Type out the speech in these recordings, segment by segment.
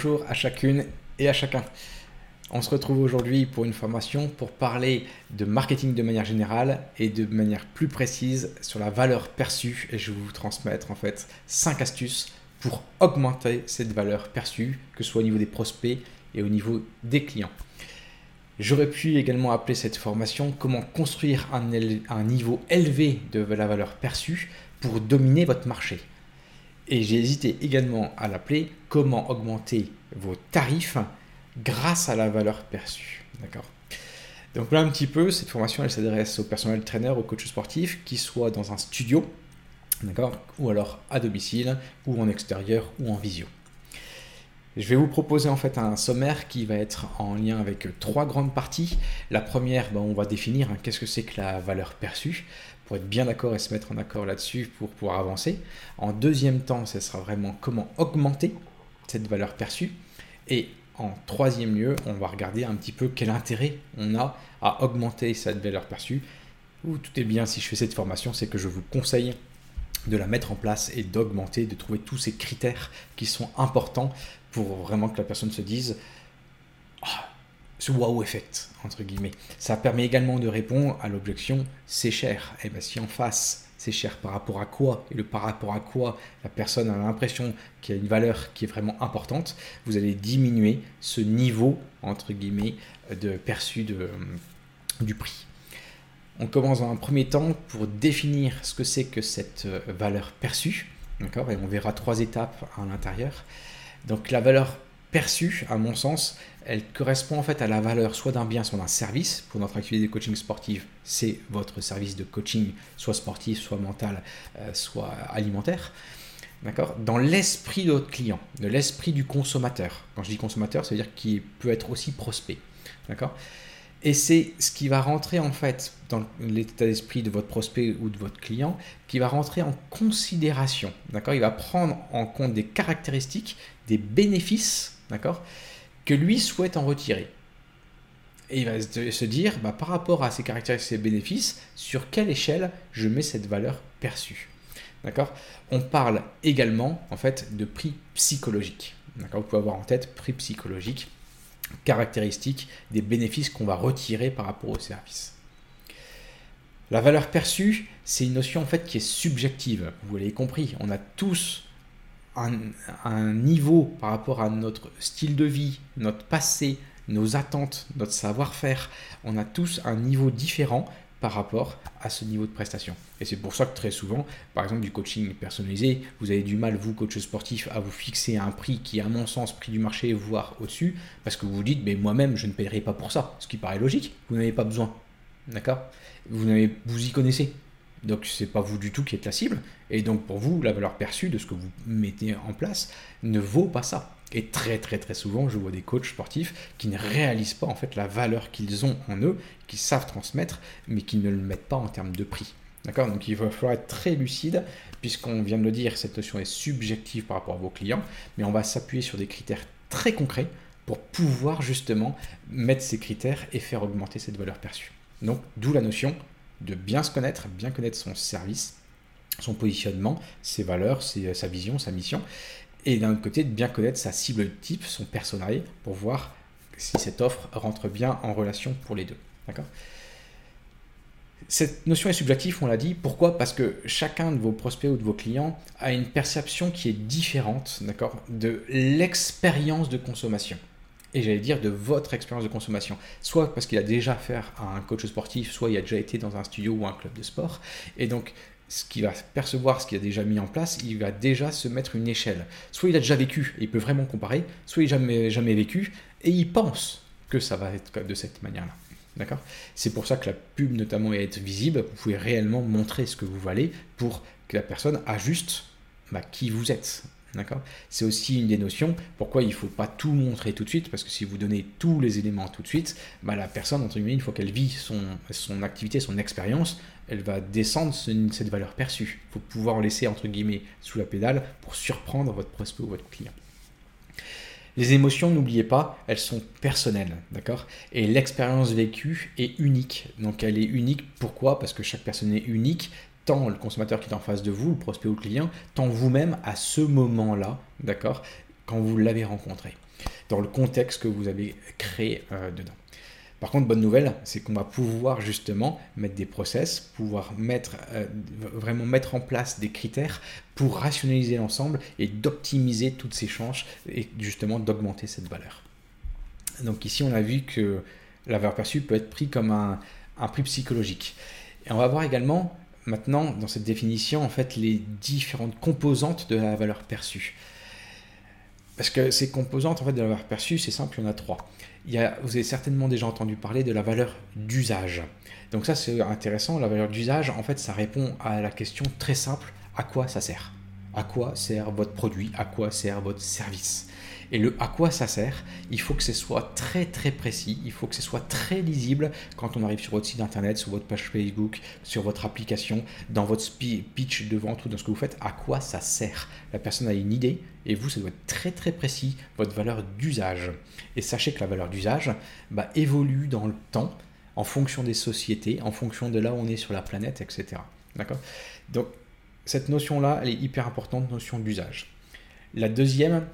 Bonjour à chacune et à chacun. On se retrouve aujourd'hui pour une formation pour parler de marketing de manière générale et de manière plus précise sur la valeur perçue et je vais vous transmettre en fait 5 astuces pour augmenter cette valeur perçue, que ce soit au niveau des prospects et au niveau des clients. J'aurais pu également appeler cette formation comment construire un, un niveau élevé de la valeur perçue pour dominer votre marché. Et j'ai hésité également à l'appeler comment augmenter vos tarifs grâce à la valeur perçue. D'accord Donc là un petit peu, cette formation elle s'adresse aux personnels traîneurs, aux coachs sportifs qui soient dans un studio, d'accord, ou alors à domicile, ou en extérieur, ou en visio. Je vais vous proposer en fait un sommaire qui va être en lien avec trois grandes parties. La première, ben, on va définir hein, qu'est-ce que c'est que la valeur perçue pour être bien d'accord et se mettre en accord là-dessus pour pouvoir avancer. En deuxième temps, ce sera vraiment comment augmenter cette valeur perçue. Et en troisième lieu, on va regarder un petit peu quel intérêt on a à augmenter cette valeur perçue. Ou tout est bien si je fais cette formation, c'est que je vous conseille de la mettre en place et d'augmenter, de trouver tous ces critères qui sont importants pour vraiment que la personne se dise ah, ce wow effect, entre guillemets. Ça permet également de répondre à l'objection c'est cher. Et eh bien si en face c'est cher par rapport à quoi? Et le par rapport à quoi la personne a l'impression qu'il y a une valeur qui est vraiment importante, vous allez diminuer ce niveau entre guillemets de perçu de, du prix. On commence dans un premier temps pour définir ce que c'est que cette euh, valeur perçue, d'accord? Et on verra trois étapes à l'intérieur. Donc la valeur perçue, à mon sens, elle correspond en fait à la valeur soit d'un bien, soit d'un service. Pour notre activité de coaching sportive, c'est votre service de coaching, soit sportif, soit mental, euh, soit alimentaire. D'accord? Dans l'esprit de votre client, de l'esprit du consommateur. Quand je dis consommateur, ça veut dire qu'il peut être aussi prospect. D'accord? Et c'est ce qui va rentrer en fait dans l'état d'esprit de votre prospect ou de votre client, qui va rentrer en considération. D'accord? Il va prendre en compte des caractéristiques, des bénéfices, d'accord? Lui souhaite en retirer. Et il va se dire, bah, par rapport à ces caractéristiques et ces bénéfices, sur quelle échelle je mets cette valeur perçue. D'accord? On parle également en fait de prix psychologique. D'accord? Vous pouvez avoir en tête prix psychologique caractéristiques des bénéfices qu'on va retirer par rapport au service. La valeur perçue, c'est une notion en fait qui est subjective. Vous l'avez compris, on a tous un, niveau par rapport à notre style de vie, notre passé, nos attentes, notre savoir-faire. On a tous un niveau différent par rapport à ce niveau de prestation. Et c'est pour ça que très souvent, par exemple du coaching personnalisé, vous avez du mal, vous, coach sportif, à vous fixer un prix qui, à mon sens, prix du marché, voire au-dessus, parce que vous vous dites, mais moi-même, je ne paierai pas pour ça. Ce qui paraît logique, vous n'avez pas besoin. D'accord? Vous, vous y connaissez. Donc c'est pas vous du tout qui êtes la cible. Et donc pour vous, la valeur perçue de ce que vous mettez en place ne vaut pas ça. Et très très très souvent, je vois des coachs sportifs qui ne réalisent pas en fait la valeur qu'ils ont en eux, qu'ils savent transmettre, mais qui ne le mettent pas en termes de prix. D'accord? Donc il va falloir être très lucide, puisqu'on vient de le dire, cette notion est subjective par rapport à vos clients, mais on va s'appuyer sur des critères très concrets pour pouvoir justement mettre ces critères et faire augmenter cette valeur perçue. Donc d'où la notion de bien se connaître, bien connaître son service, son positionnement, ses valeurs, sa vision, sa mission, et d'un autre côté de bien connaître sa cible type, son personnel, pour voir si cette offre rentre bien en relation pour les deux. Cette notion est subjective, on l'a dit. Pourquoi? Parce que chacun de vos prospects ou de vos clients a une perception qui est différente, d'accord, de l'expérience de consommation. Et j'allais dire de votre expérience de consommation. Soit parce qu'il a déjà affaire à un coach sportif, soit il a déjà été dans un studio ou un club de sport. Et donc, ce qu'il va percevoir, ce qu'il a déjà mis en place, il va déjà se mettre une échelle. Soit il a déjà vécu et il peut vraiment comparer, soit il n'a jamais, jamais vécu et il pense que ça va être de cette manière-là. D'accord? C'est pour ça que la pub, notamment, est visible. Vous pouvez réellement montrer ce que vous valez pour que la personne ajuste bah, qui vous êtes. C'est aussi une des notions. Pourquoi il ne faut pas tout montrer tout de suite Parce que si vous donnez tous les éléments tout de suite, bah, la personne, entre guillemets, une fois qu'elle vit son, son activité, son expérience, elle va descendre cette valeur perçue. Il faut pouvoir laisser, entre guillemets, sous la pédale pour surprendre votre prospect ou votre client. Les émotions, n'oubliez pas, elles sont personnelles, d'accord? Et l'expérience vécue est unique. Donc elle est unique, pourquoi? Parce que chaque personne est unique, tant le consommateur qui est en face de vous, le prospect ou le client, tant vous-même à ce moment-là, d'accord Quand vous l'avez rencontré, dans le contexte que vous avez créé euh, dedans. Par contre, bonne nouvelle, c'est qu'on va pouvoir justement mettre des process, pouvoir mettre, euh, vraiment mettre en place des critères pour rationaliser l'ensemble et d'optimiser toutes ces chances et justement d'augmenter cette valeur. Donc ici, on a vu que la valeur perçue peut être pris comme un, un prix psychologique. Et on va voir également maintenant dans cette définition en fait les différentes composantes de la valeur perçue. Parce que ces composantes en fait de la valeur perçue, c'est simple, il y en a trois vous avez certainement déjà entendu parler de la valeur d'usage. Donc ça c'est intéressant, la valeur d'usage, en fait ça répond à la question très simple, à quoi ça sert? À quoi sert votre produit? À quoi sert votre service? Et le à quoi ça sert, il faut que ce soit très très précis, il faut que ce soit très lisible quand on arrive sur votre site internet, sur votre page Facebook, sur votre application, dans votre pitch de vente ou dans ce que vous faites, à quoi ça sert. La personne a une idée et vous, ça doit être très très précis, votre valeur d'usage. Et sachez que la valeur d'usage bah, évolue dans le temps en fonction des sociétés, en fonction de là où on est sur la planète, etc. D'accord? Donc cette notion-là, elle est hyper importante, notion d'usage. La deuxième,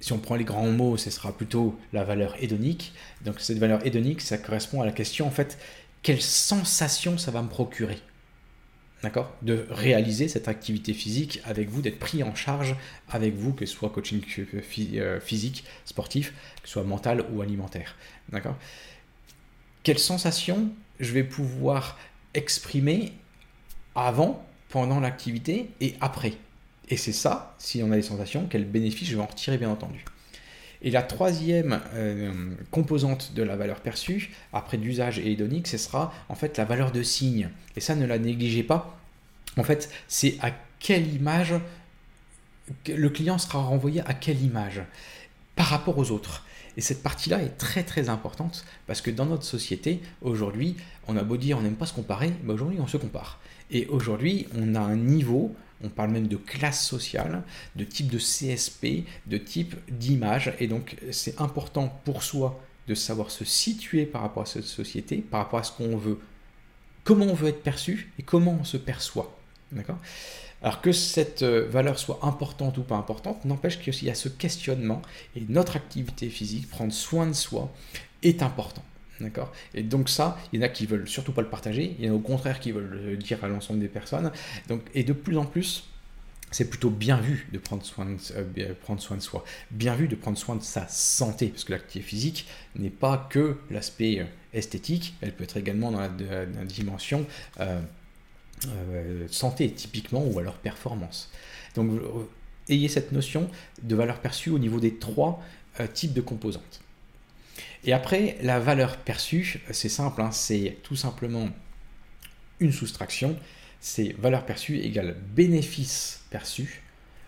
si on prend les grands mots, ce sera plutôt la valeur hédonique. Donc cette valeur hédonique, ça correspond à la question en fait, quelle sensation ça va me procurer? D'accord? De réaliser cette activité physique avec vous, d'être pris en charge avec vous, que ce soit coaching euh, physique, sportif, que ce soit mental ou alimentaire. D'accord? Quelle sensation je vais pouvoir exprimer avant, pendant l'activité et après? Et c'est ça, si on a des sensations, quel bénéfice je vais en retirer bien entendu. Et la troisième euh, composante de la valeur perçue, après d'usage et hédonique, ce sera en fait la valeur de signe. Et ça, ne la négligez pas. En fait, c'est à quelle image le client sera renvoyé à quelle image par rapport aux autres. Et cette partie-là est très très importante parce que dans notre société, aujourd'hui, on a beau dire on n'aime pas se comparer, mais aujourd'hui on se compare. Et aujourd'hui, on a un niveau on parle même de classe sociale, de type de CSP, de type d'image. Et donc, c'est important pour soi de savoir se situer par rapport à cette société, par rapport à ce qu'on veut, comment on veut être perçu et comment on se perçoit. D'accord? Alors que cette euh, valeur soit importante ou pas importante, n'empêche qu'il y a ce questionnement et notre activité physique, prendre soin de soi, est important. D'accord Et donc ça, il y en a qui veulent surtout pas le partager, il y en a au contraire qui veulent le dire à l'ensemble des personnes. Donc, et de plus en plus, c'est plutôt bien vu de prendre soin de, euh, prendre soin de soi, bien vu de prendre soin de sa santé, parce que l'activité physique n'est pas que l'aspect euh, esthétique, elle peut être également dans la, dimension euh, santé, typiquement, ou alors performance. Donc, ayez cette notion de valeur perçue au niveau des trois types de composantes. Et après, la valeur perçue, c'est simple, hein, c'est tout simplement une soustraction. C'est valeur perçue égale bénéfice perçu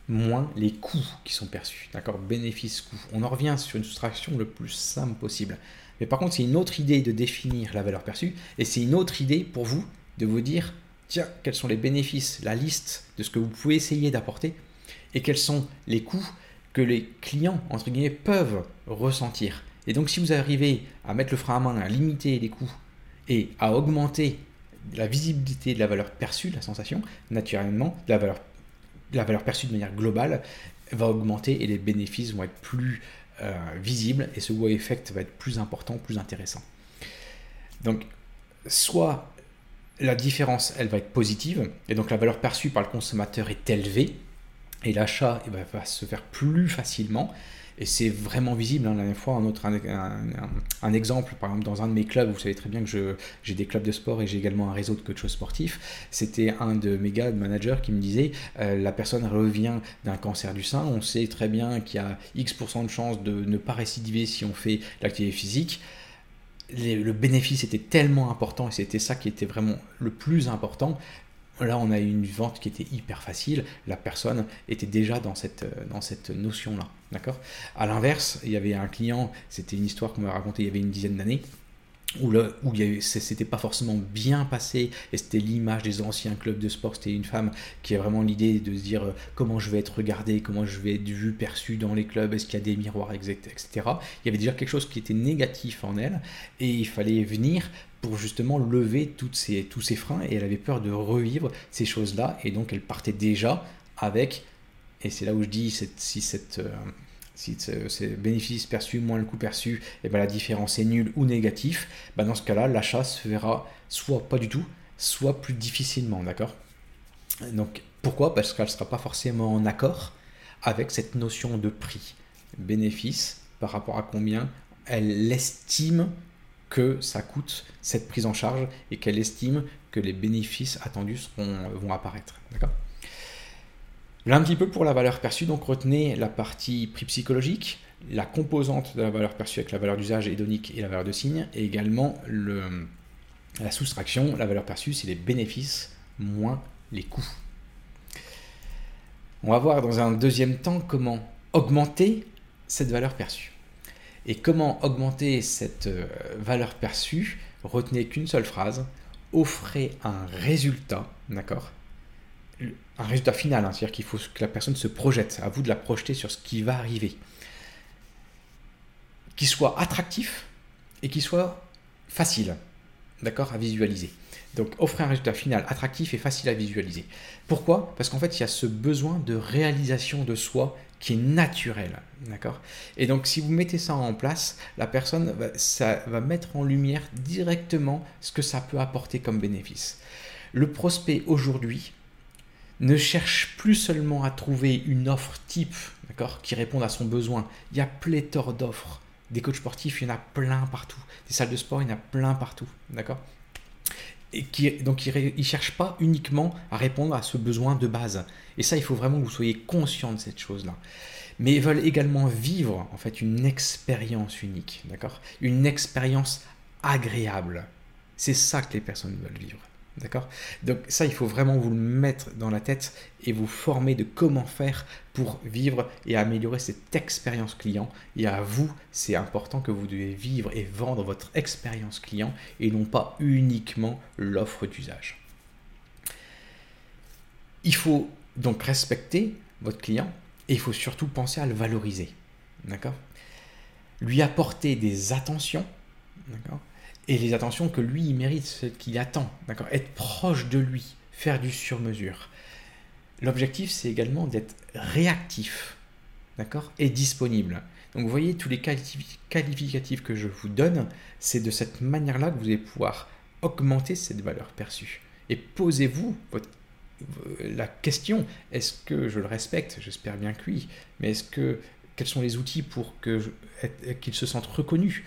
moins les coûts qui sont perçus. D'accord? Bénéfice-coût. On en revient sur une soustraction le plus simple possible. Mais par contre, c'est une autre idée de définir la valeur perçue et c'est une autre idée pour vous de vous dire tiens, quels sont les bénéfices, la liste de ce que vous pouvez essayer d'apporter et quels sont les coûts que les clients, entre guillemets, peuvent ressentir. Et donc si vous arrivez à mettre le frein à main, à limiter les coûts et à augmenter la visibilité de la valeur perçue, la sensation, naturellement, la valeur, perçue de manière globale va augmenter et les bénéfices vont être plus euh, visibles et ce wow effect va être plus important, plus intéressant. Donc, soit la différence, elle va être positive, et donc la valeur perçue par le consommateur est élevée, et l'achat eh ben, va se faire plus facilement, et c'est vraiment visible. Hein. La dernière fois, un, autre, un, exemple, par exemple, dans un de mes clubs, vous savez très bien que j'ai des clubs de sport et j'ai également un réseau de coachs sportifs. C'était un de mes gars, de managers, qui me disait euh, la personne revient d'un cancer du sein. On sait très bien qu'il y a X% de chances de ne pas récidiver si on fait l'activité physique. le bénéfice était tellement important et c'était ça qui était vraiment le plus important Là, on a eu une vente qui était hyper facile. La personne était déjà dans cette, dans cette notion-là. D'accord? À l'inverse, il y avait un client, c'était une histoire qu'on m'a racontée il y avait une dizaine d'années où, le, où c'était pas forcément bien passé et c'était l'image des anciens clubs de sport. C'était une femme qui a vraiment l'idée de se dire euh, comment je vais être regardé, comment je vais être vu, perçu dans les clubs, est-ce qu'il y a des miroirs, etc. Il y avait déjà quelque chose qui était négatif en elle et il fallait venir pour justement lever toutes ces, tous ces freins et elle avait peur de revivre ces choses-là et donc elle partait déjà avec, et c'est là où je dis si cette. Euh, si c'est bénéfice perçu moins le coût perçu, et ben la différence est nulle ou négatif, ben dans ce cas-là, l'achat se verra soit pas du tout, soit plus difficilement, d'accord? Donc pourquoi? Parce qu'elle ne sera pas forcément en accord avec cette notion de prix, bénéfice par rapport à combien elle estime que ça coûte cette prise en charge et qu'elle estime que les bénéfices attendus vont apparaître, d'accord? Là, un petit peu pour la valeur perçue, donc retenez la partie prix psychologique, la composante de la valeur perçue avec la valeur d'usage hédonique et la valeur de signe, et également le, la soustraction, la valeur perçue, c'est les bénéfices moins les coûts. On va voir dans un deuxième temps comment augmenter cette valeur perçue. Et comment augmenter cette euh, valeur perçue? Retenez qu'une seule phrase, offrez un résultat, d'accord? Un résultat final, hein, c'est-à-dire qu'il faut que la personne se projette, à vous de la projeter sur ce qui va arriver, qui soit attractif et qui soit facile, d'accord, à visualiser. Donc offrir un résultat final attractif et facile à visualiser. Pourquoi? Parce qu'en fait, il y a ce besoin de réalisation de soi qui est naturel, d'accord Et donc si vous mettez ça en place, la personne, ça va mettre en lumière directement ce que ça peut apporter comme bénéfice. Le prospect aujourd'hui, ne cherche plus seulement à trouver une offre type d'accord, qui réponde à son besoin. Il y a pléthore d'offres. Des coachs sportifs, il y en a plein partout. Des salles de sport, il y en a plein partout. D'accord et qui, donc ils ne cherchent pas uniquement à répondre à ce besoin de base. Et ça, il faut vraiment que vous soyez conscient de cette chose-là. Mais ils veulent également vivre en fait une expérience unique, d'accord? Une expérience agréable. C'est ça que les personnes veulent vivre. D'accord? Donc ça, il faut vraiment vous le mettre dans la tête et vous former de comment faire pour vivre et améliorer cette expérience client. Et à vous, c'est important que vous devez vivre et vendre votre expérience client et non pas uniquement l'offre d'usage. Il faut donc respecter votre client et il faut surtout penser à le valoriser. D'accord? Lui apporter des attentions. D'accord? Et les attentions que lui, il mérite, ce qu'il attend. D'accord? Être proche de lui, faire du sur-mesure. L'objectif, c'est également d'être réactif, d'accord? Et disponible. Donc vous voyez, tous les qualificatifs que je vous donne, c'est de cette manière-là que vous allez pouvoir augmenter cette valeur perçue. Et posez-vous la question, est-ce que je le respecte? J'espère bien que oui. Mais est-ce que quels sont les outils pour qu'il se sente reconnu?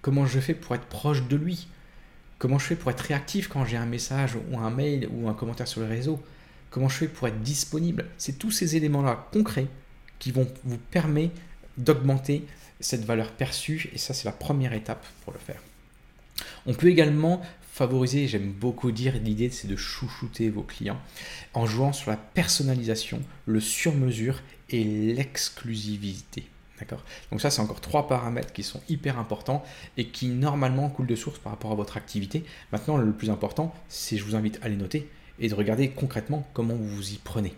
Comment je fais pour être proche de lui? Comment je fais pour être réactif quand j'ai un message ou un mail ou un commentaire sur le réseau? Comment je fais pour être disponible? C'est tous ces éléments-là concrets qui vont vous permettre d'augmenter cette valeur perçue. Et ça c'est la première étape pour le faire. On peut également favoriser, j'aime beaucoup dire, l'idée c'est de chouchouter vos clients en jouant sur la personnalisation, le sur-mesure et l'exclusivité. donc ça, c'est encore trois paramètres qui sont hyper importants et qui normalement coulent de source par rapport à votre activité. Maintenant, le plus important, c'est je vous invite à les noter et de regarder concrètement comment vous vous y prenez.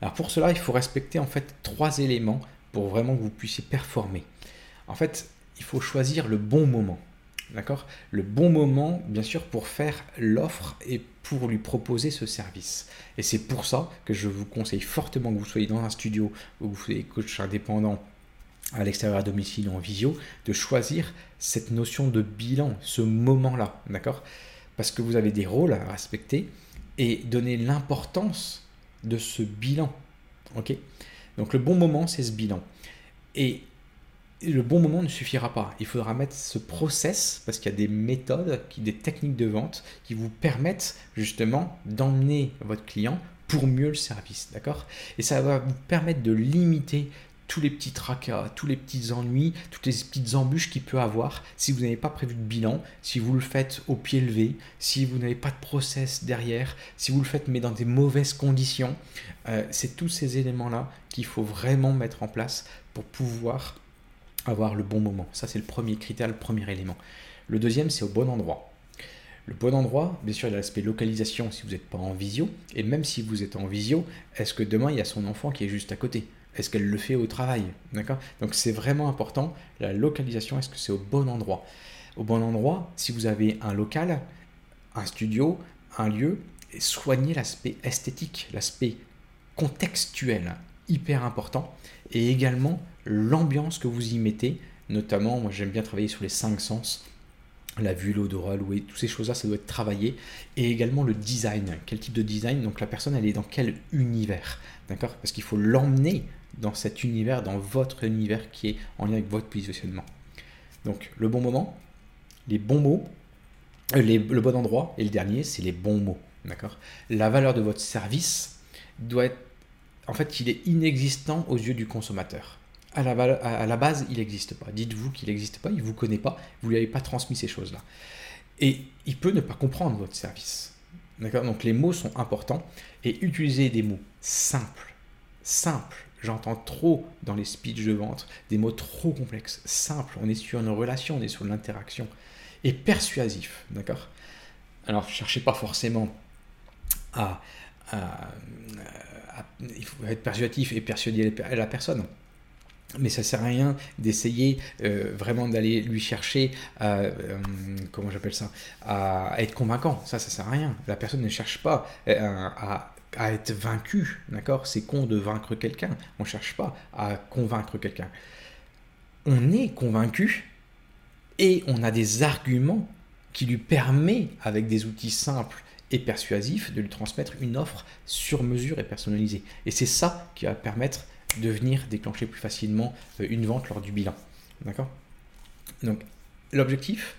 Alors pour cela, il faut respecter en fait trois éléments pour vraiment que vous puissiez performer. En fait, il faut choisir le bon moment. D'accord? Le bon moment, bien sûr, pour faire l'offre et pour lui proposer ce service. Et c'est pour ça que je vous conseille fortement que vous soyez dans un studio ou que vous soyez coach indépendant à l'extérieur à domicile ou en visio, de choisir cette notion de bilan, ce moment-là. D'accord? Parce que vous avez des rôles à respecter et donner l'importance de ce bilan. Ok? Donc le bon moment, c'est ce bilan. Et le bon moment ne suffira pas. Il faudra mettre ce process, parce qu'il y a des méthodes, des techniques de vente qui vous permettent justement d'emmener votre client pour mieux le service. D'accord? Et ça va vous permettre de limiter tous les petits tracas, tous les petits ennuis, toutes les petites embûches qu'il peut avoir si vous n'avez pas prévu de bilan, si vous le faites au pied levé, si vous n'avez pas de process derrière, si vous le faites mais dans des mauvaises conditions. Euh, c'est tous ces éléments-là qu'il faut vraiment mettre en place pour pouvoir avoir le bon moment. Ça, c'est le premier critère, le premier élément. Le deuxième, c'est au bon endroit. Le bon endroit, bien sûr, il y a l'aspect localisation si vous n'êtes pas en visio. Et même si vous êtes en visio, est-ce que demain, il y a son enfant qui est juste à côté? Est-ce qu'elle le fait au travail? D'accord? Donc c'est vraiment important, la localisation, est-ce que c'est au bon endroit? Au bon endroit, si vous avez un local, un studio, un lieu, soignez l'aspect esthétique, l'aspect contextuel, hyper important. Et également l'ambiance que vous y mettez, notamment, moi j'aime bien travailler sur les cinq sens la vue, l'odorat, l'ouïe, toutes ces choses-là, ça doit être travaillé. Et également le design. Quel type de design? Donc la personne, elle est dans quel univers? D'accord? Parce qu'il faut l'emmener dans cet univers, dans votre univers qui est en lien avec votre positionnement. Donc le bon moment, les bons mots, euh, le bon endroit, et le dernier, c'est les bons mots. D'accord? La valeur de votre service doit être. En fait, il est inexistant aux yeux du consommateur à la, base, il n'existe pas. Dites-vous qu'il n'existe pas, il ne vous connaît pas, vous ne lui avez pas transmis ces choses-là. Et il peut ne pas comprendre votre service. D'accord? Donc les mots sont importants et utilisez des mots simples. Simples. J'entends trop dans les speeches de vente des mots trop complexes. Simples. On est sur une relation, on est sur l'interaction. Et persuasif. D'accord? Alors, cherchez pas forcément à, être persuasif et persuader la personne mais ça sert à rien d'essayer euh, vraiment d'aller lui chercher à, euh, comment j'appelle ça à, être convaincant. Ça ça sert à rien. La personne ne cherche pas euh, à, être vaincue d'accord? C'est con de vaincre quelqu'un. On cherche pas à convaincre quelqu'un. On est convaincu et on a des arguments qui lui permettent avec des outils simples et persuasifs de lui transmettre une offre sur mesure et personnalisée. Et c'est ça qui va permettre de venir déclencher plus facilement euh, une vente lors du bilan. D'accord? Donc, l'objectif,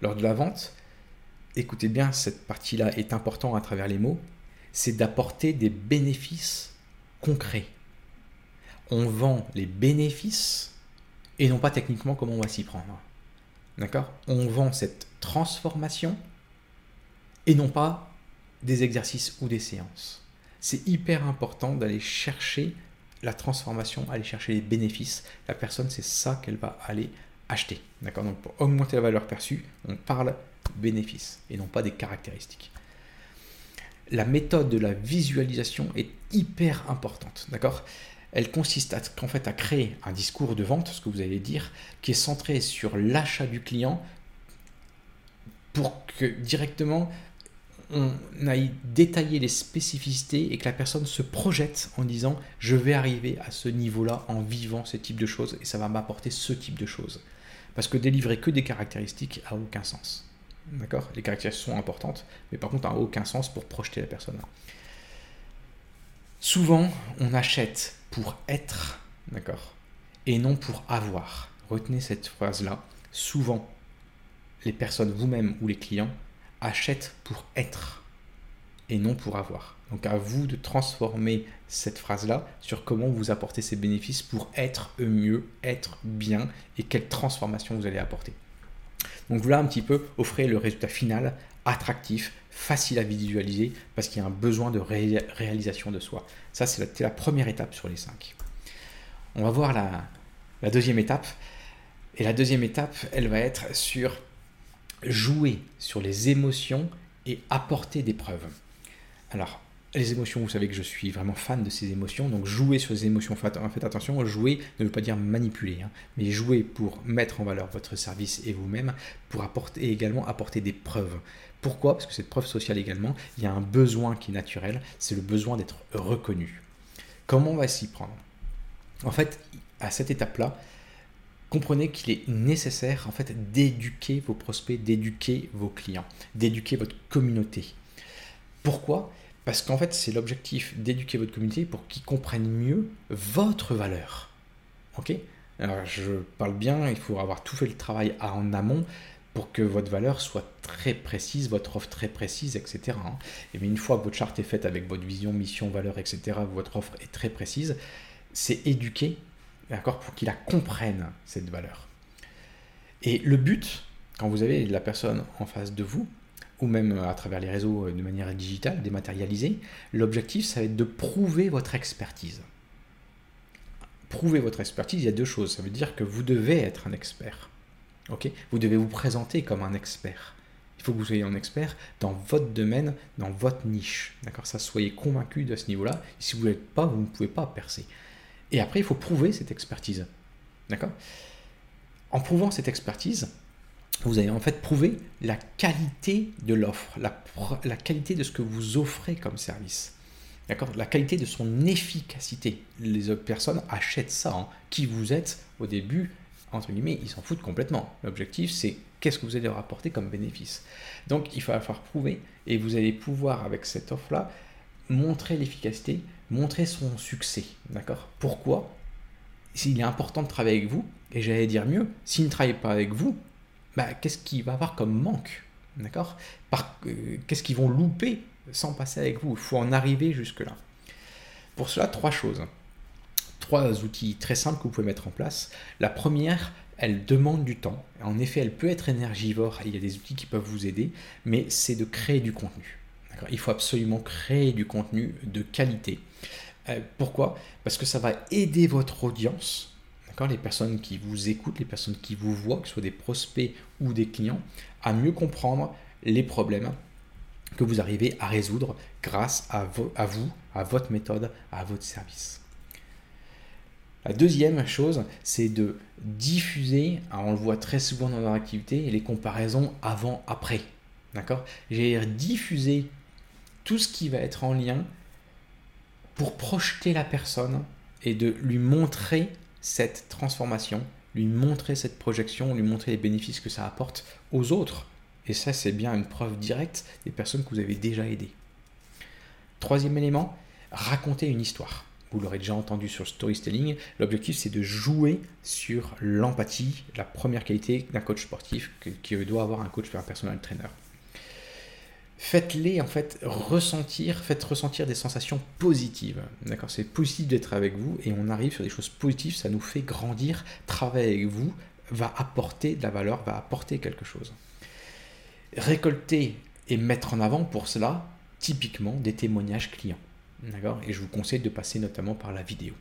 lors de la vente, écoutez bien, cette partie-là est importante à travers les mots, c'est d'apporter des bénéfices concrets. On vend les bénéfices et non pas techniquement comment on va s'y prendre. D'accord? On vend cette transformation et non pas des exercices ou des séances. C'est hyper important d'aller chercher la transformation, aller chercher les bénéfices. La personne, c'est ça qu'elle va aller acheter. D'accord? Donc pour augmenter la valeur perçue, on parle bénéfices et non pas des caractéristiques. La méthode de la visualisation est hyper importante. D'accord? Elle consiste à, en fait à créer un discours de vente, ce que vous allez dire, qui est centré sur l'achat du client pour que directement on aille détailler les spécificités et que la personne se projette en disant je vais arriver à ce niveau-là en vivant ce type de choses et ça va m'apporter ce type de choses. Parce que délivrer que des caractéristiques a aucun sens. D'accord? Les caractéristiques sont importantes, mais par contre, n'a aucun sens pour projeter la personne. Souvent, on achète pour être, d'accord? Et non pour avoir. Retenez cette phrase-là. Souvent, les personnes, vous-même ou les clients, achète pour être et non pour avoir. Donc à vous de transformer cette phrase-là sur comment vous apportez ces bénéfices pour être mieux, être bien et quelle transformation vous allez apporter. Donc voilà un petit peu, offrez le résultat final attractif, facile à visualiser parce qu'il y a un besoin de réalisation de soi. Ça, c'est la, première étape sur les cinq. On va voir la, la deuxième étape. Et la deuxième étape, elle va être sur jouer sur les émotions et apporter des preuves. Alors, les émotions, vous savez que je suis vraiment fan de ces émotions, donc jouer sur les émotions, faites, attention, jouer ne veut pas dire manipuler, hein, mais jouer pour mettre en valeur votre service et vous-même, pour apporter également apporter des preuves. Pourquoi? Parce que cette preuve sociale également, il y a un besoin qui est naturel, c'est le besoin d'être reconnu. Comment on va s'y prendre? En fait, à cette étape-là, comprenez qu'il est nécessaire en fait d'éduquer vos prospects, d'éduquer vos clients, d'éduquer votre communauté. Pourquoi? Parce qu'en fait, c'est l'objectif d'éduquer votre communauté pour qu'ils comprennent mieux votre valeur. Ok? Je parle bien, il faut avoir tout fait le travail en amont pour que votre valeur soit très précise, votre offre très précise, etc. Et bien une fois que votre charte est faite avec votre vision, mission, valeur, etc., votre offre est très précise, c'est éduquer d'accord, pour qu'il la comprenne, cette valeur. Et le but, quand vous avez la personne en face de vous, ou même à travers les réseaux euh, de manière digitale, dématérialisée, l'objectif, ça va être de prouver votre expertise. Prouver votre expertise, il y a deux choses. Ça veut dire que vous devez être un expert. ok? Vous devez vous présenter comme un expert. Il faut que vous soyez un expert dans votre domaine, dans votre niche. D'accord? Ça, soyez convaincu de ce niveau-là. Si vous ne l'êtes pas, vous ne pouvez pas percer. Et après, il faut prouver cette expertise. D'accord? En prouvant cette expertise, vous allez en fait prouver la qualité de l'offre, la, qualité de ce que vous offrez comme service. D'accord? La qualité de son efficacité. Les autres personnes achètent ça. Hein. Qui vous êtes au début, entre guillemets, ils s'en foutent complètement. L'objectif, c'est qu'est-ce que vous allez leur apporter comme bénéfice? Donc, il va falloir prouver et vous allez pouvoir, avec cette offre-là, montrer l'efficacité, montrer son succès. D'accord? Pourquoi? S'il est important de travailler avec vous, et j'allais dire mieux, s'il ne travaille pas avec vous, bah, qu'est-ce qu'il va avoir comme manque D'accord? Euh, Qu'est-ce qu'ils vont louper sans passer avec vous? Il faut en arriver jusque-là. Pour cela, trois choses. Trois outils très simples que vous pouvez mettre en place. La première, elle demande du temps. En effet, elle peut être énergivore il y a des outils qui peuvent vous aider, mais c'est de créer du contenu. Il faut absolument créer du contenu de qualité. Euh, pourquoi? Parce que ça va aider votre audience, les personnes qui vous écoutent, les personnes qui vous voient, que ce soit des prospects ou des clients, à mieux comprendre les problèmes que vous arrivez à résoudre grâce à, vous, à votre méthode, à votre service. La deuxième chose, c'est de diffuser, on le voit très souvent dans leur activité, les comparaisons avant-après. D'accord? J'ai diffusé tout ce qui va être en lien pour projeter la personne et de lui montrer cette transformation, lui montrer cette projection, lui montrer les bénéfices que ça apporte aux autres. Et ça, c'est bien une preuve directe des personnes que vous avez déjà aidées. Troisième élément, raconter une histoire. Vous l'aurez déjà entendu sur storytelling. L'objectif, c'est de jouer sur l'empathie, la première qualité d'un coach sportif qui doit avoir un coach, un personnel trainer faites-les en fait ressentir, faites ressentir des sensations positives. D'accord C'est possible d'être avec vous et on arrive sur des choses positives, ça nous fait grandir. Travailler avec vous va apporter de la valeur, va apporter quelque chose. Récolter et mettre en avant pour cela, typiquement, des témoignages clients. D'accord Et je vous conseille de passer notamment par la vidéo.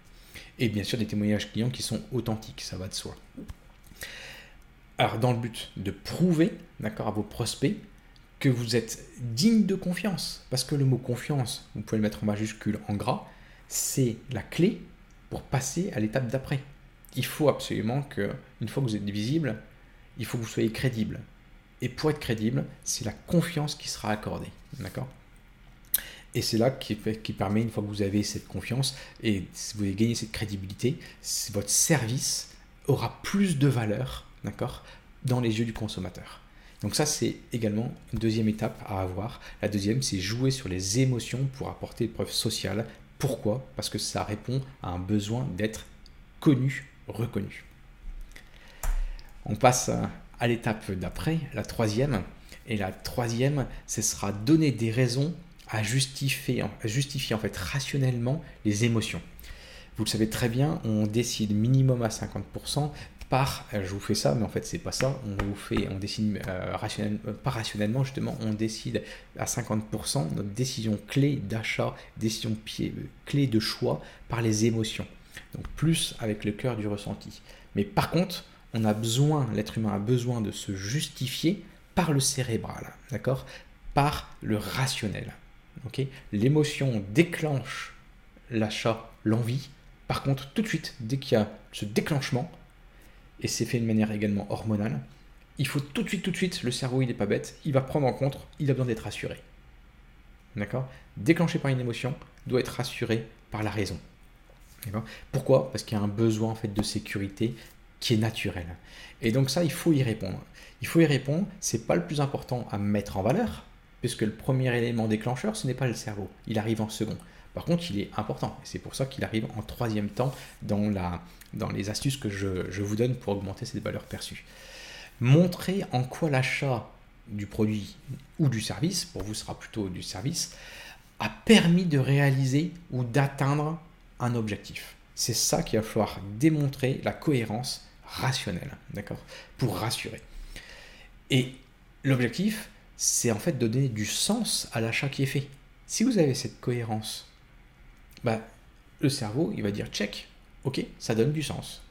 Et bien sûr, des témoignages clients qui sont authentiques, ça va de soi. Alors, dans le but de prouver, d'accord, à vos prospects que vous êtes digne de confiance. Parce que le mot confiance, vous pouvez le mettre en majuscule en gras, c'est la clé pour passer à l'étape d'après. Il faut absolument que, une fois que vous êtes visible, il faut que vous soyez crédible. Et pour être crédible, c'est la confiance qui sera accordée. D'accord? Et c'est là qui, permet, une fois que vous avez cette confiance et vous avez gagné cette crédibilité, votre service aura plus de valeur, d'accord, dans les yeux du consommateur. Donc ça, c'est également une deuxième étape à avoir. La deuxième, c'est jouer sur les émotions pour apporter des preuves sociales. Pourquoi? Parce que ça répond à un besoin d'être connu, reconnu. On passe à l'étape d'après, la troisième. Et la troisième, ce sera donner des raisons à justifier, à justifier en fait rationnellement les émotions. Vous le savez très bien, on décide minimum à 50%, par, euh, je vous fais ça, mais en fait c'est pas ça, on vous fait, on décide euh, euh, pas rationnellement justement, on décide à 50% notre décision clé d'achat, décision clé de choix par les émotions. Donc plus avec le cœur du ressenti. Mais par contre, on a besoin, l'être humain a besoin de se justifier par le cérébral, d'accord? Par le rationnel. ok? L'émotion déclenche l'achat, l'envie. Par contre, tout de suite, dès qu'il y a ce déclenchement, et c'est fait de manière également hormonale, il faut tout de suite, tout de suite, le cerveau il n'est pas bête, il va prendre en compte, il a besoin d'être rassuré. D'accord? Déclenché par une émotion, doit être rassuré par la raison. Pourquoi? Parce qu'il y a un besoin en fait de sécurité qui est naturel. Et donc ça, il faut y répondre. Il faut y répondre, c'est pas le plus important à mettre en valeur, puisque le premier élément déclencheur, ce n'est pas le cerveau, il arrive en second. Par contre, il est important. C'est pour ça qu'il arrive en troisième temps dans, les astuces que je, je vous donne pour augmenter cette valeur perçue. Montrer en quoi l'achat du produit ou du service, pour vous sera plutôt du service, a permis de réaliser ou d'atteindre un objectif. C'est ça qu'il va falloir démontrer la cohérence rationnelle, d'accord Pour rassurer. Et l'objectif, c'est en fait de donner du sens à l'achat qui est fait. Si vous avez cette cohérence, bah, le cerveau, il va dire check, ok, ça donne du sens.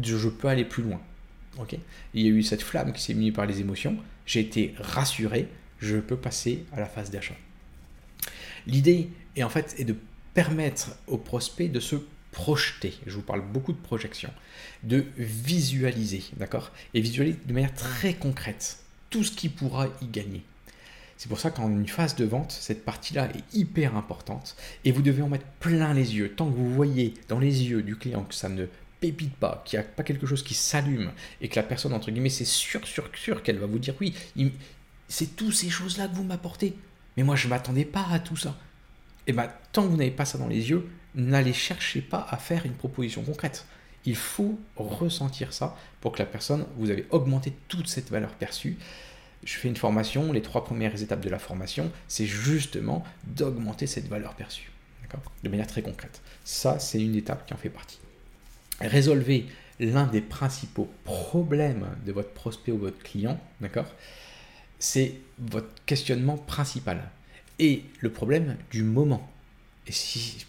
Je peux aller plus loin. ok il y a eu cette flamme qui s'est mise par les émotions, j'ai été rassuré, je peux passer à la phase d'achat. L'idée est en fait est de permettre aux prospects de se projeter. Je vous parle beaucoup de projection, de visualiser, d'accord Et visualiser de manière très concrète tout ce qui pourra y gagner. C'est pour ça qu'en une phase de vente, cette partie-là est hyper importante et vous devez en mettre plein les yeux. Tant que vous voyez dans les yeux du client que ça ne pépite pas, qu'il n'y a pas quelque chose qui s'allume et que la personne, entre guillemets, c'est sûr, sûr, sûr qu'elle va vous dire oui, c'est toutes ces choses-là que vous m'apportez. Mais moi, je ne m'attendais pas à tout ça. Et bien, tant que vous n'avez pas ça dans les yeux, n'allez chercher pas à faire une proposition concrète. Il faut ressentir ça pour que la personne, vous avez augmenté toute cette valeur perçue. Je fais une formation, les trois premières étapes de la formation, c'est justement d'augmenter cette valeur perçue, de manière très concrète. Ça, c'est une étape qui en fait partie. Résolvez l'un des principaux problèmes de votre prospect ou votre client, d'accord? C'est votre questionnement principal et le problème du moment. Et si,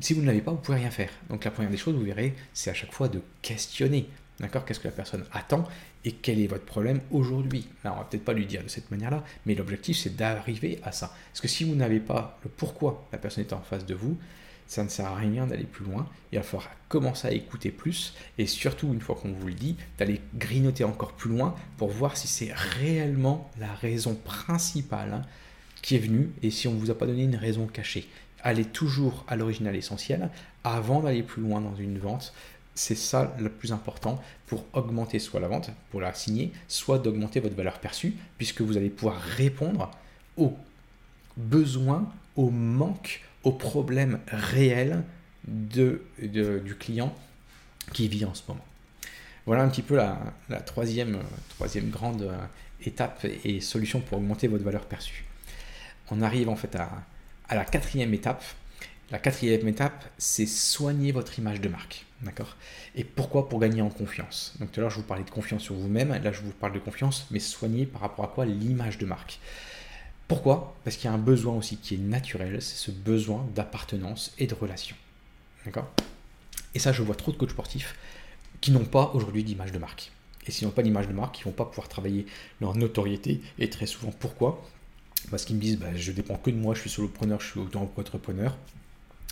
si vous ne l'avez pas, vous ne pouvez rien faire. Donc la première des choses, vous verrez, c'est à chaque fois de questionner. D'accord? Qu'est-ce que la personne attend? Et quel est votre problème aujourd'hui? Là, on va peut-être pas lui dire de cette manière-là, mais l'objectif, c'est d'arriver à ça. Parce que si vous n'avez pas le pourquoi la personne est en face de vous, ça ne sert à rien d'aller plus loin. Il va falloir commencer à écouter plus et surtout, une fois qu'on vous le dit, d'aller grignoter encore plus loin pour voir si c'est réellement la raison principale hein, qui est venue et si on ne vous a pas donné une raison cachée. Allez toujours à l'original essentiel avant d'aller plus loin dans une vente. C'est ça le plus important pour augmenter soit la vente, pour la signer, soit d'augmenter votre valeur perçue, puisque vous allez pouvoir répondre aux besoins, aux manques, aux problèmes réels du client qui vit en ce moment. Voilà un petit peu la, troisième, grande euh, étape et solution pour augmenter votre valeur perçue. On arrive en fait à la quatrième étape. La quatrième étape, c'est soigner votre image de marque. D'accord Et pourquoi Pour gagner en confiance? Donc tout à l'heure, je vous parlais de confiance sur vous-même. Là, je vous parle de confiance, mais soigner par rapport à quoi? L'image de marque. Pourquoi? Parce qu'il y a un besoin aussi qui est naturel, c'est ce besoin d'appartenance et de relation. D'accord? Et ça, je vois trop de coachs sportifs qui n'ont pas aujourd'hui d'image de marque. Et s'ils n'ont pas d'image de marque, ils ne vont pas pouvoir travailler leur notoriété. Et très souvent, pourquoi? Parce qu'ils me disent, bah, je dépends que de moi, je suis solopreneur, je suis auto-entrepreneur.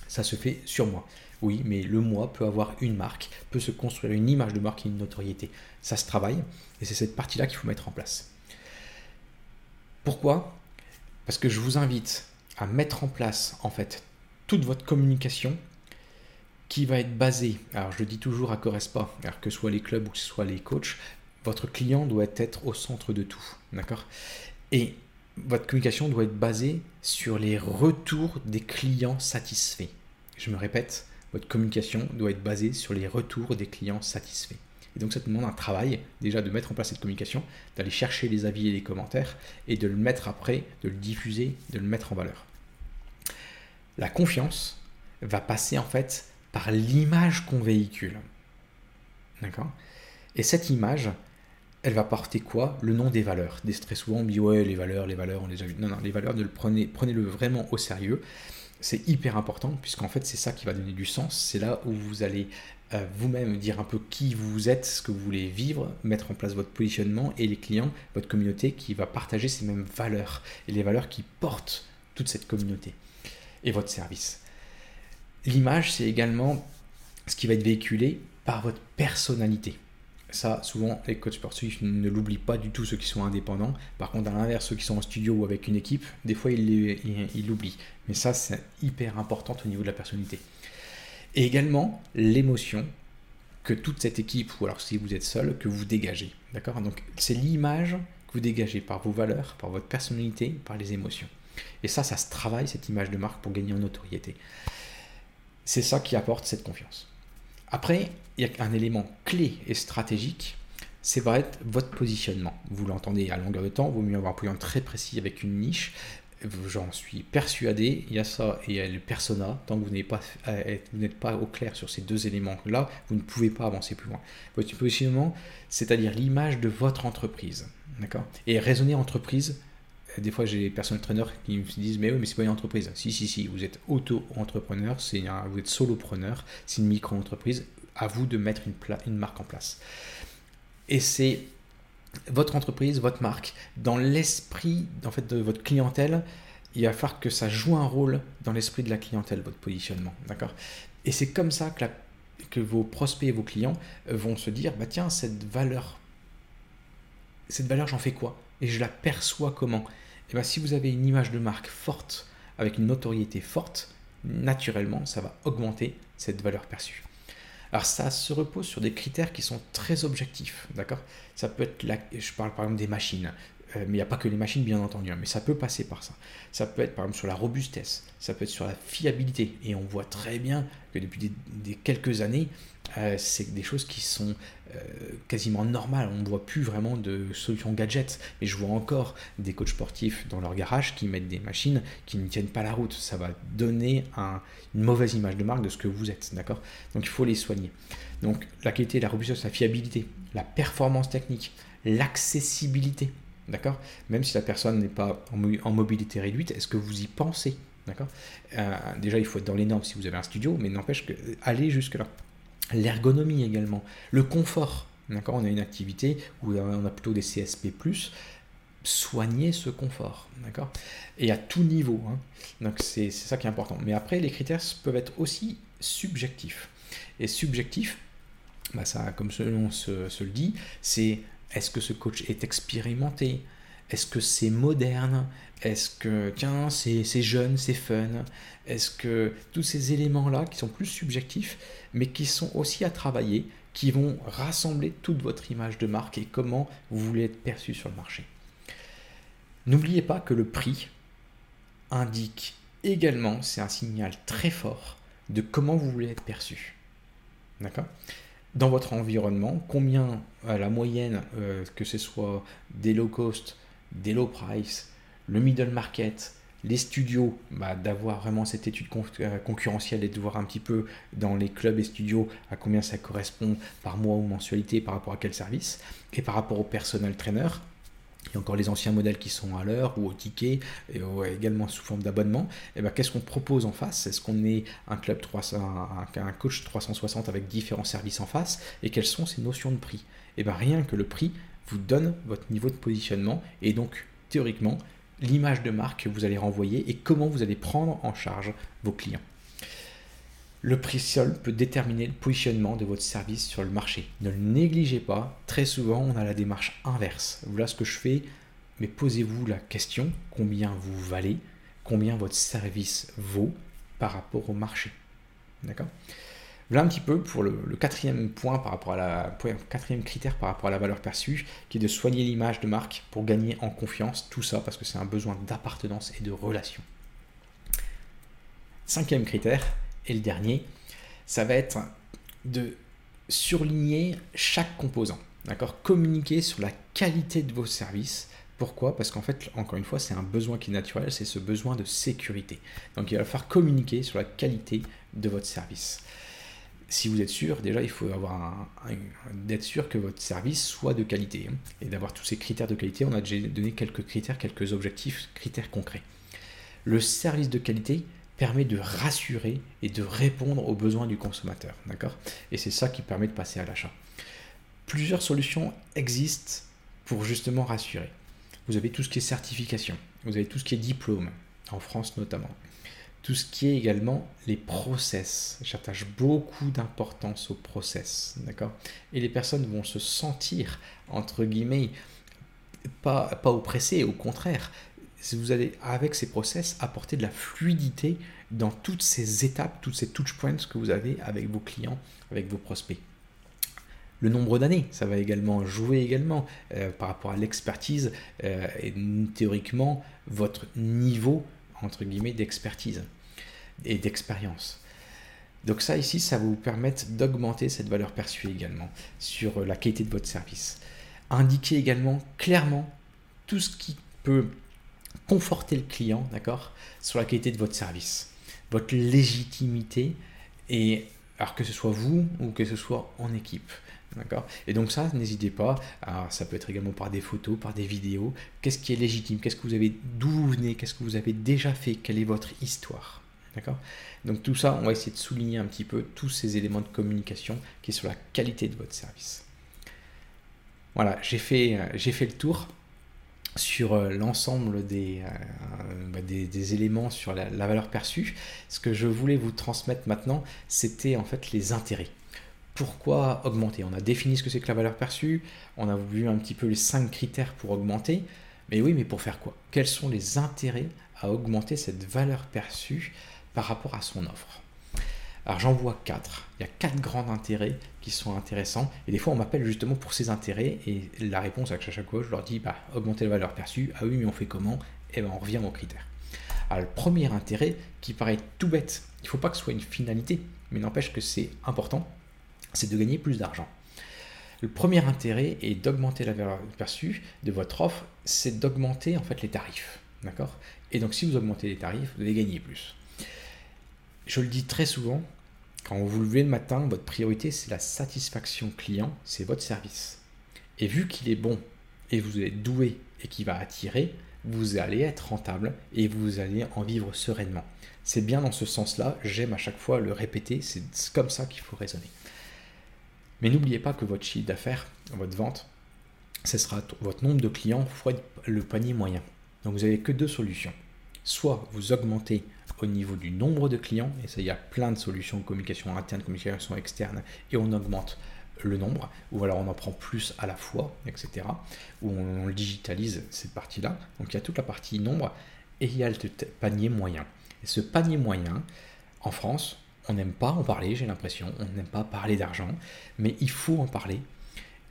Ça se fait sur moi. Oui, mais le moi peut avoir une marque, peut se construire une image de marque et une notoriété. Ça se travaille, et c'est cette partie-là qu'il faut mettre en place. Pourquoi? Parce que je vous invite à mettre en place en fait toute votre communication qui va être basée, alors je dis toujours à Correspa, que ce soit les clubs ou que ce soit les coachs, votre client doit être au centre de tout. D'accord? Et votre communication doit être basée sur les retours des clients satisfaits. Je me répète, votre communication doit être basée sur les retours des clients satisfaits. Et donc ça te demande un travail déjà de mettre en place cette communication, d'aller chercher les avis et les commentaires et de le mettre après, de le diffuser, de le mettre en valeur. La confiance va passer en fait par l'image qu'on véhicule. D'accord? Et cette image, elle va porter quoi? Le nom des valeurs. Très souvent on dit ouais les valeurs, les valeurs, on les a vues. Non, non, les valeurs, le prenez, prenez-le vraiment au sérieux. C'est hyper important puisqu'en fait c'est ça qui va donner du sens. C'est là où vous allez vous-même dire un peu qui vous êtes, ce que vous voulez vivre, mettre en place votre positionnement et les clients, votre communauté qui va partager ces mêmes valeurs et les valeurs qui portent toute cette communauté et votre service. L'image, c'est également ce qui va être véhiculé par votre personnalité. Ça, souvent, les coachs sportifs ne l'oublient pas du tout, ceux qui sont indépendants. Par contre, à l'inverse, ceux qui sont en studio ou avec une équipe, des fois, ils l'oublient. Mais ça, c'est hyper important au niveau de la personnalité. Et également l'émotion que toute cette équipe, ou alors si vous êtes seul, que vous dégagez. D'accord? Donc c'est l'image que vous dégagez par vos valeurs, par votre personnalité, par les émotions. Et ça, ça se travaille, cette image de marque, pour gagner en notoriété. C'est ça qui apporte cette confiance. Après, il y a un élément clé et stratégique, c'est va être votre positionnement. Vous l'entendez à longueur de temps, il vaut mieux avoir un positionnement très précis avec une niche, j'en suis persuadé, il y a ça et il y a le persona. Tant que vous n'êtes pas, euh, pas au clair sur ces deux éléments-là, vous ne pouvez pas avancer plus loin. Votre positionnement, c'est-à-dire l'image de votre entreprise. D'accord? Et raisonner entreprise, euh, des fois j'ai des personnes traîneurs qui me disent mais oui mais c'est pas une entreprise. Si si si, vous êtes auto-entrepreneur, vous êtes solopreneur, c'est une micro-entreprise. À vous de mettre une, marque en place. Et c'est votre entreprise, votre marque, dans l'esprit en fait, de votre clientèle, il va falloir que ça joue un rôle dans l'esprit de la clientèle, votre positionnement. D'accord? Et c'est comme ça que, vos prospects et vos clients vont se dire bah tiens, cette valeur, cette valeur, j'en fais quoi? Et je la perçois comment? Et bien, si vous avez une image de marque forte, avec une notoriété forte, naturellement, ça va augmenter cette valeur perçue. Alors ça se repose sur des critères qui sont très objectifs, d'accord? Ça peut être, je parle par exemple des machines, euh, mais il n'y a pas que les machines bien entendu, hein, mais ça peut passer par ça. Ça peut être par exemple sur la robustesse, ça peut être sur la fiabilité, et on voit très bien que depuis des quelques années, euh, c'est des choses qui sont quasiment normales. On ne voit plus vraiment de solutions gadgets. Mais je vois encore des coachs sportifs dans leur garage qui mettent des machines qui ne tiennent pas la route. Ça va donner une mauvaise image de marque de ce que vous êtes. D'accord? Donc il faut les soigner. Donc la qualité, la robustesse, la fiabilité, la performance technique, l'accessibilité. D'accord? Même si la personne n'est pas en, mobilité réduite, est-ce que vous y pensez? D'accord? Euh, Déjà, il faut être dans les normes si vous avez un studio, mais n'empêche que aller jusque-là l'ergonomie également, le confort. On a une activité où on a plutôt des CSP+, soigner ce confort, Et à tout niveau, hein. donc c'est ça qui est important. Mais après, les critères peuvent être aussi subjectifs. Et subjectif, bah ça, comme se, se le dit, c'est est-ce que ce coach est expérimenté? Est-ce que c'est moderne? Est-ce que, tiens, c'est jeune, c'est fun? Est-ce que tous ces éléments-là qui sont plus subjectifs, mais qui sont aussi à travailler, qui vont rassembler toute votre image de marque et comment vous voulez être perçu sur le marché? N'oubliez pas que le prix indique également, c'est un signal très fort de comment vous voulez être perçu. D'accord? Dans votre environnement, combien à la moyenne, euh, que ce soit des low cost, des low price, le middle market, les studios, bah, d'avoir vraiment cette étude euh, concurrentielle et de voir un petit peu dans les clubs et studios à combien ça correspond par mois ou mensualité par rapport à quel service. Et par rapport au personnel trainer, il y a encore les anciens modèles qui sont à l'heure ou au ticket, et également sous forme d'abonnement. Et ben, qu'est-ce qu'on propose en face? Est-ce qu'on est un club 300, un, coach 360 avec différents services en face? Et quelles sont ces notions de prix? Et bien rien que le prix vous donne votre niveau de positionnement et donc théoriquement l'image de marque que vous allez renvoyer et comment vous allez prendre en charge vos clients. Le prix seul peut déterminer le positionnement de votre service sur le marché. Ne le négligez pas. Très souvent, on a la démarche inverse. Voilà ce que je fais, mais posez-vous la question combien vous valez, combien votre service vaut par rapport au marché? D'accord? Voilà un petit peu pour le, quatrième point par rapport à la quatrième critère par rapport à la valeur perçue, qui est de soigner l'image de marque pour gagner en confiance. Tout ça parce que c'est un besoin d'appartenance et de relation. Cinquième critère et le dernier, ça va être de surligner chaque composant. D'accord? Communiquer sur la qualité de vos services. Pourquoi? Parce qu'en fait, encore une fois, c'est un besoin qui est naturel, c'est ce besoin de sécurité. Donc il va falloir communiquer sur la qualité de votre service si vous êtes sûr, déjà, il faut avoir d'être sûr que votre service soit de qualité. Hein, et d'avoir tous ces critères de qualité, on a déjà donné quelques critères, quelques objectifs, critères concrets. Le service de qualité permet de rassurer et de répondre aux besoins du consommateur. D'accord? Et c'est ça qui permet de passer à l'achat. Plusieurs solutions existent pour justement rassurer. Vous avez tout ce qui est certification, vous avez tout ce qui est diplôme, en France notamment tout ce qui est également les process. J'attache beaucoup d'importance aux process, d'accord? Et les personnes vont se sentir, entre guillemets, pas, pas oppressées, au contraire. Vous allez, avec ces process, apporter de la fluidité dans toutes ces étapes, toutes ces touch points que vous avez avec vos clients, avec vos prospects. Le nombre d'années, ça va également jouer également euh, par rapport à l'expertise euh, et théoriquement votre niveau entre guillemets, d'expertise et d'expérience. Donc ça ici, ça va vous permettre d'augmenter cette valeur perçue également sur la qualité de votre service. Indiquez également clairement tout ce qui peut conforter le client, d'accord, sur la qualité de votre service, votre légitimité, et alors que ce soit vous ou que ce soit en équipe. D'accord Et donc ça, n'hésitez pas. Ça peut être également par des photos, par des vidéos. Qu'est-ce qui est légitime? Qu'est-ce que vous avez D'où vous venez? Qu'est-ce que vous avez déjà fait? Quelle est votre histoire? D'accord Donc tout ça, on va essayer de souligner un petit peu tous ces éléments de communication qui sur la qualité de votre service. Voilà, j'ai fait, euh, j'ai fait le tour sur euh, l'ensemble des, euh, bah, des, éléments sur la, valeur perçue. Ce que je voulais vous transmettre maintenant, c'était en fait les intérêts. Pourquoi augmenter? On a défini ce que c'est que la valeur perçue, on a vu un petit peu les cinq critères pour augmenter, mais oui, mais pour faire quoi? Quels sont les intérêts à augmenter cette valeur perçue par rapport à son offre? Alors j'en vois quatre. Il y a quatre grands intérêts qui sont intéressants. Et des fois, on m'appelle justement pour ces intérêts. Et la réponse à chaque fois, je leur dis bah, augmenter la valeur perçue. Ah oui, mais on fait comment? Eh bien, on revient aux critères. Alors, le premier intérêt qui paraît tout bête, il ne faut pas que ce soit une finalité, mais n'empêche que c'est important, c'est de gagner plus d'argent. Le premier intérêt est d'augmenter la valeur perçue de votre offre, c'est d'augmenter en fait les tarifs. D'accord? Et donc, si vous augmentez les tarifs, vous allez gagner plus je le dis très souvent, quand vous vous levez le matin, votre priorité, c'est la satisfaction client, c'est votre service. Et vu qu'il est bon et vous êtes doué et qu'il va attirer, vous allez être rentable et vous allez en vivre sereinement. C'est bien dans ce sens-là, j'aime à chaque fois le répéter, c'est comme ça qu'il faut raisonner. Mais n'oubliez pas que votre chiffre d'affaires, votre vente, ce sera votre nombre de clients fois le panier moyen. Donc vous n'avez que deux solutions. Soit vous augmentez au niveau du nombre de clients, et ça, il y a plein de solutions, communication interne, communication externe, et on augmente le nombre, ou alors on en prend plus à la fois, etc., ou on, digitalise cette partie-là. Donc il y a toute la partie nombre, et il y a le panier moyen. Et ce panier moyen, en France, on n'aime pas en parler, j'ai l'impression, on n'aime pas parler d'argent, mais il faut en parler.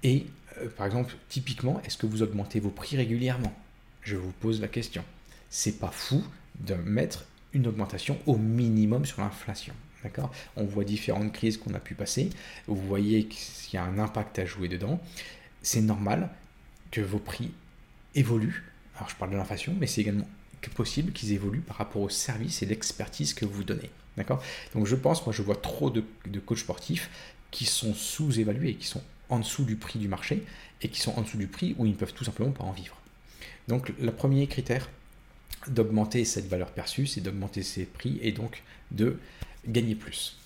Et euh, par exemple, typiquement, est-ce que vous augmentez vos prix régulièrement? Je vous pose la question. C'est pas fou de mettre une augmentation au minimum sur l'inflation. D'accord? On voit différentes crises qu'on a pu passer. Vous voyez qu'il y a un impact à jouer dedans. C'est normal que vos prix évoluent. Alors je parle de l'inflation, mais c'est également possible qu'ils évoluent par rapport au service et l'expertise que vous donnez. D'accord? Donc je pense, moi je vois trop de, coachs sportifs qui sont sous-évalués, qui sont en dessous du prix du marché et qui sont en dessous du prix où ils ne peuvent tout simplement pas en vivre. Donc le premier critère, d'augmenter cette valeur perçue, c'est d'augmenter ses prix et donc de gagner plus.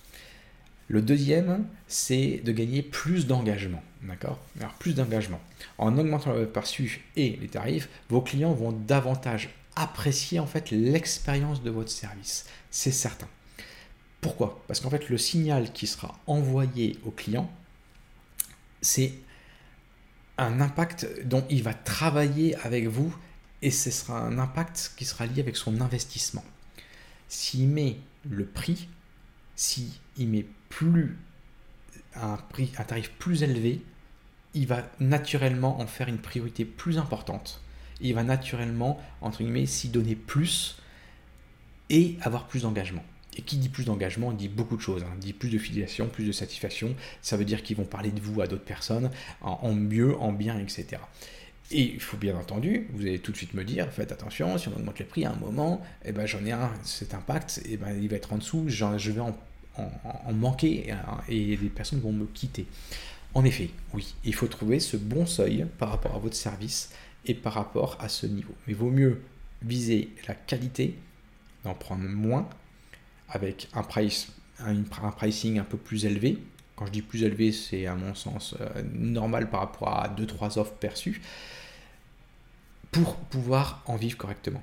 Le deuxième, c'est de gagner plus d'engagement. D'accord? Alors, plus d'engagement. En augmentant la valeur perçue et les tarifs, vos clients vont davantage apprécier en fait l'expérience de votre service. C'est certain. Pourquoi? Parce qu'en fait, le signal qui sera envoyé au client, c'est un impact dont il va travailler avec vous et ce sera un impact qui sera lié avec son investissement. S'il met le prix, s'il met plus un, prix, un tarif plus élevé, il va naturellement en faire une priorité plus importante. Il va naturellement, entre guillemets, s'y donner plus et avoir plus d'engagement. Et qui dit plus d'engagement dit beaucoup de choses. Hein. Dit plus de filiation, plus de satisfaction. Ça veut dire qu'ils vont parler de vous à d'autres personnes en mieux, en bien, etc. Et il faut bien entendu, vous allez tout de suite me dire, faites attention, si on augmente les prix à un moment, eh ben, j'en ai un, cet impact, eh ben, il va être en dessous, je vais en, manquer et, les personnes vont me quitter. En effet, oui, il faut trouver ce bon seuil par rapport à votre service et par rapport à ce niveau. Mais vaut mieux viser la qualité, d'en prendre moins, avec un, pricing un peu plus élevé, quand je dis plus élevé, c'est à mon sens euh, normal par rapport à 2-3 offres perçues pour pouvoir en vivre correctement.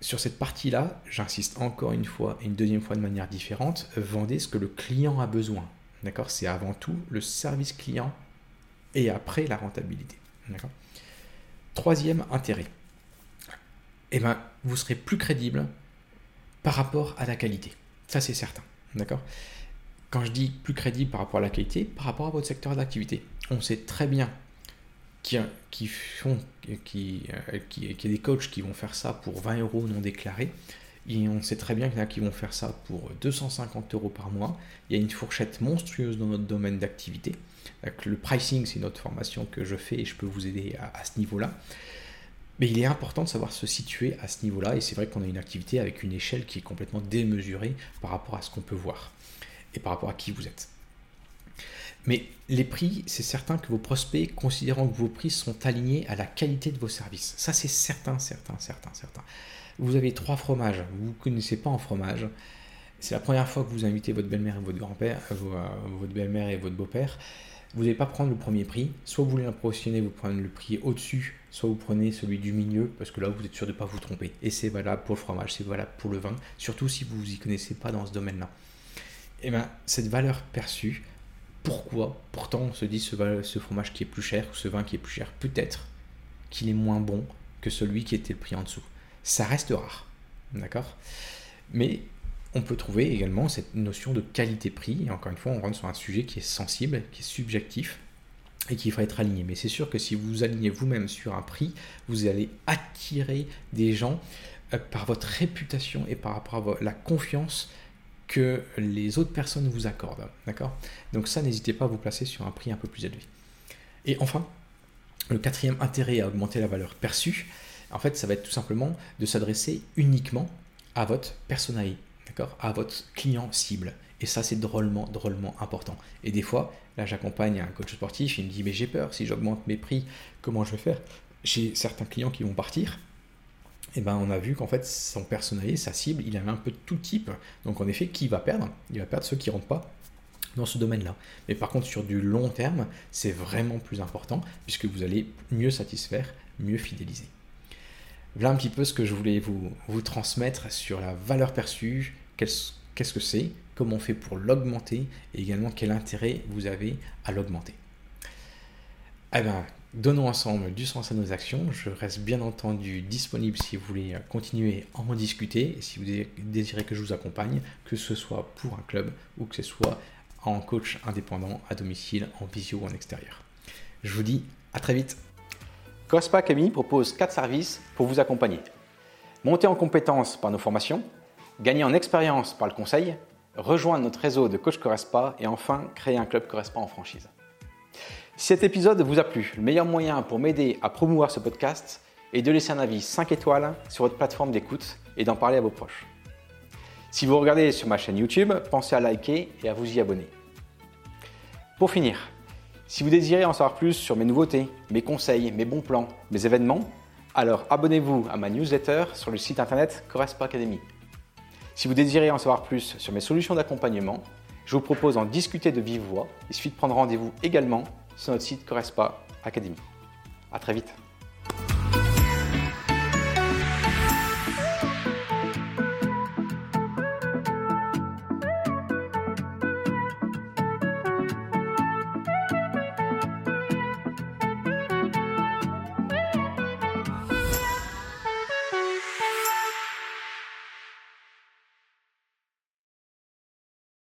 Sur cette partie-là, j'insiste encore une fois et une deuxième fois de manière différente, vendez ce que le client a besoin. D'accord? C'est avant tout le service client et après la rentabilité. D'accord? Troisième intérêt. Eh ben, vous serez plus crédible par rapport à la qualité. Ça, c'est certain. D'accord? Quand je dis plus crédible par rapport à la qualité, par rapport à votre secteur d'activité. On sait très bien qui, qui font, qui, euh, des coachs qui vont faire ça pour 20 euros non déclarés. Et on sait très bien qu'il y en a qui vont faire ça pour 250 euros par mois. Il y a une fourchette monstrueuse dans notre domaine d'activité. Le pricing, c'est une autre formation que je fais et je peux vous aider à, ce niveau-là. Mais il est important de savoir se situer à ce niveau-là, et c'est vrai qu'on a une activité avec une échelle qui est complètement démesurée par rapport à ce qu'on peut voir et par rapport à qui vous êtes. Mais les prix, c'est certain que vos prospects considérant que vos prix sont alignés à la qualité de vos services. Ça, c'est certain, certain, certain, certain. Vous avez trois fromages, vous ne connaissez pas en fromage. C'est la première fois que vous invitez votre belle-mère et votre grand-père, euh, euh, votre belle-mère et votre beau-père. Vous n'allez pas prendre le premier prix. Soit vous voulez impressionner, vous prenez le prix au-dessus, soit vous prenez celui du milieu, parce que là, vous êtes sûr de ne pas vous tromper. Et c'est valable pour le fromage, c'est valable pour le vin, surtout si vous vous y connaissez pas dans ce domaine-là. Et eh bien, cette valeur perçue, pourquoi pourtant on se dit ce, ce fromage qui est plus cher ce vin qui est plus cher? Peut-être qu'il est moins bon que celui qui était le prix en dessous. Ça reste rare, d'accord? Mais on peut trouver également cette notion de qualité-prix. Et encore une fois, on rentre sur un sujet qui est sensible, qui est subjectif et qui va être aligné. Mais c'est sûr que si vous alignez vous-même sur un prix, vous allez attirer des gens euh, par votre réputation et par rapport à la confiance que les autres personnes vous accordent. D'accord? Donc ça, n'hésitez pas à vous placer sur un prix un peu plus élevé. Et enfin, le quatrième intérêt à augmenter la valeur perçue, en fait, ça va être tout simplement de s'adresser uniquement à votre personnalité, À votre client cible. Et ça, c'est drôlement, drôlement important. Et des fois, là, j'accompagne un coach sportif, il me dit, mais j'ai peur, si j'augmente mes prix, comment je vais faire? J'ai certains clients qui vont partir, et eh ben on a vu qu'en fait son personnalité, sa cible, il avait un peu de tout type. Donc en effet, qui va perdre? Il va perdre ceux qui ne rentrent pas dans ce domaine-là. Mais par contre, sur du long terme, c'est vraiment plus important puisque vous allez mieux satisfaire, mieux fidéliser. Voilà un petit peu ce que je voulais vous, vous transmettre sur la valeur perçue, qu'est-ce que c'est, comment on fait pour l'augmenter et également quel intérêt vous avez à l'augmenter. Eh ben, Donnons ensemble du sens à nos actions. Je reste bien entendu disponible si vous voulez continuer à en discuter et si vous désirez que je vous accompagne, que ce soit pour un club ou que ce soit en coach indépendant à domicile, en visio ou en extérieur. Je vous dis à très vite. Correspa Academy propose 4 services pour vous accompagner. Monter en compétences par nos formations, gagner en expérience par le conseil, rejoindre notre réseau de coach Correspa et enfin créer un club Correspa en franchise. Si cet épisode vous a plu, le meilleur moyen pour m'aider à promouvoir ce podcast est de laisser un avis 5 étoiles sur votre plateforme d'écoute et d'en parler à vos proches. Si vous regardez sur ma chaîne YouTube, pensez à liker et à vous y abonner. Pour finir, si vous désirez en savoir plus sur mes nouveautés, mes conseils, mes bons plans, mes événements, alors abonnez-vous à ma newsletter sur le site internet Correspa Academy. Si vous désirez en savoir plus sur mes solutions d'accompagnement, je vous propose d'en discuter de vive voix. Il suffit de prendre rendez-vous également sur notre site Correspa Academy. À très vite.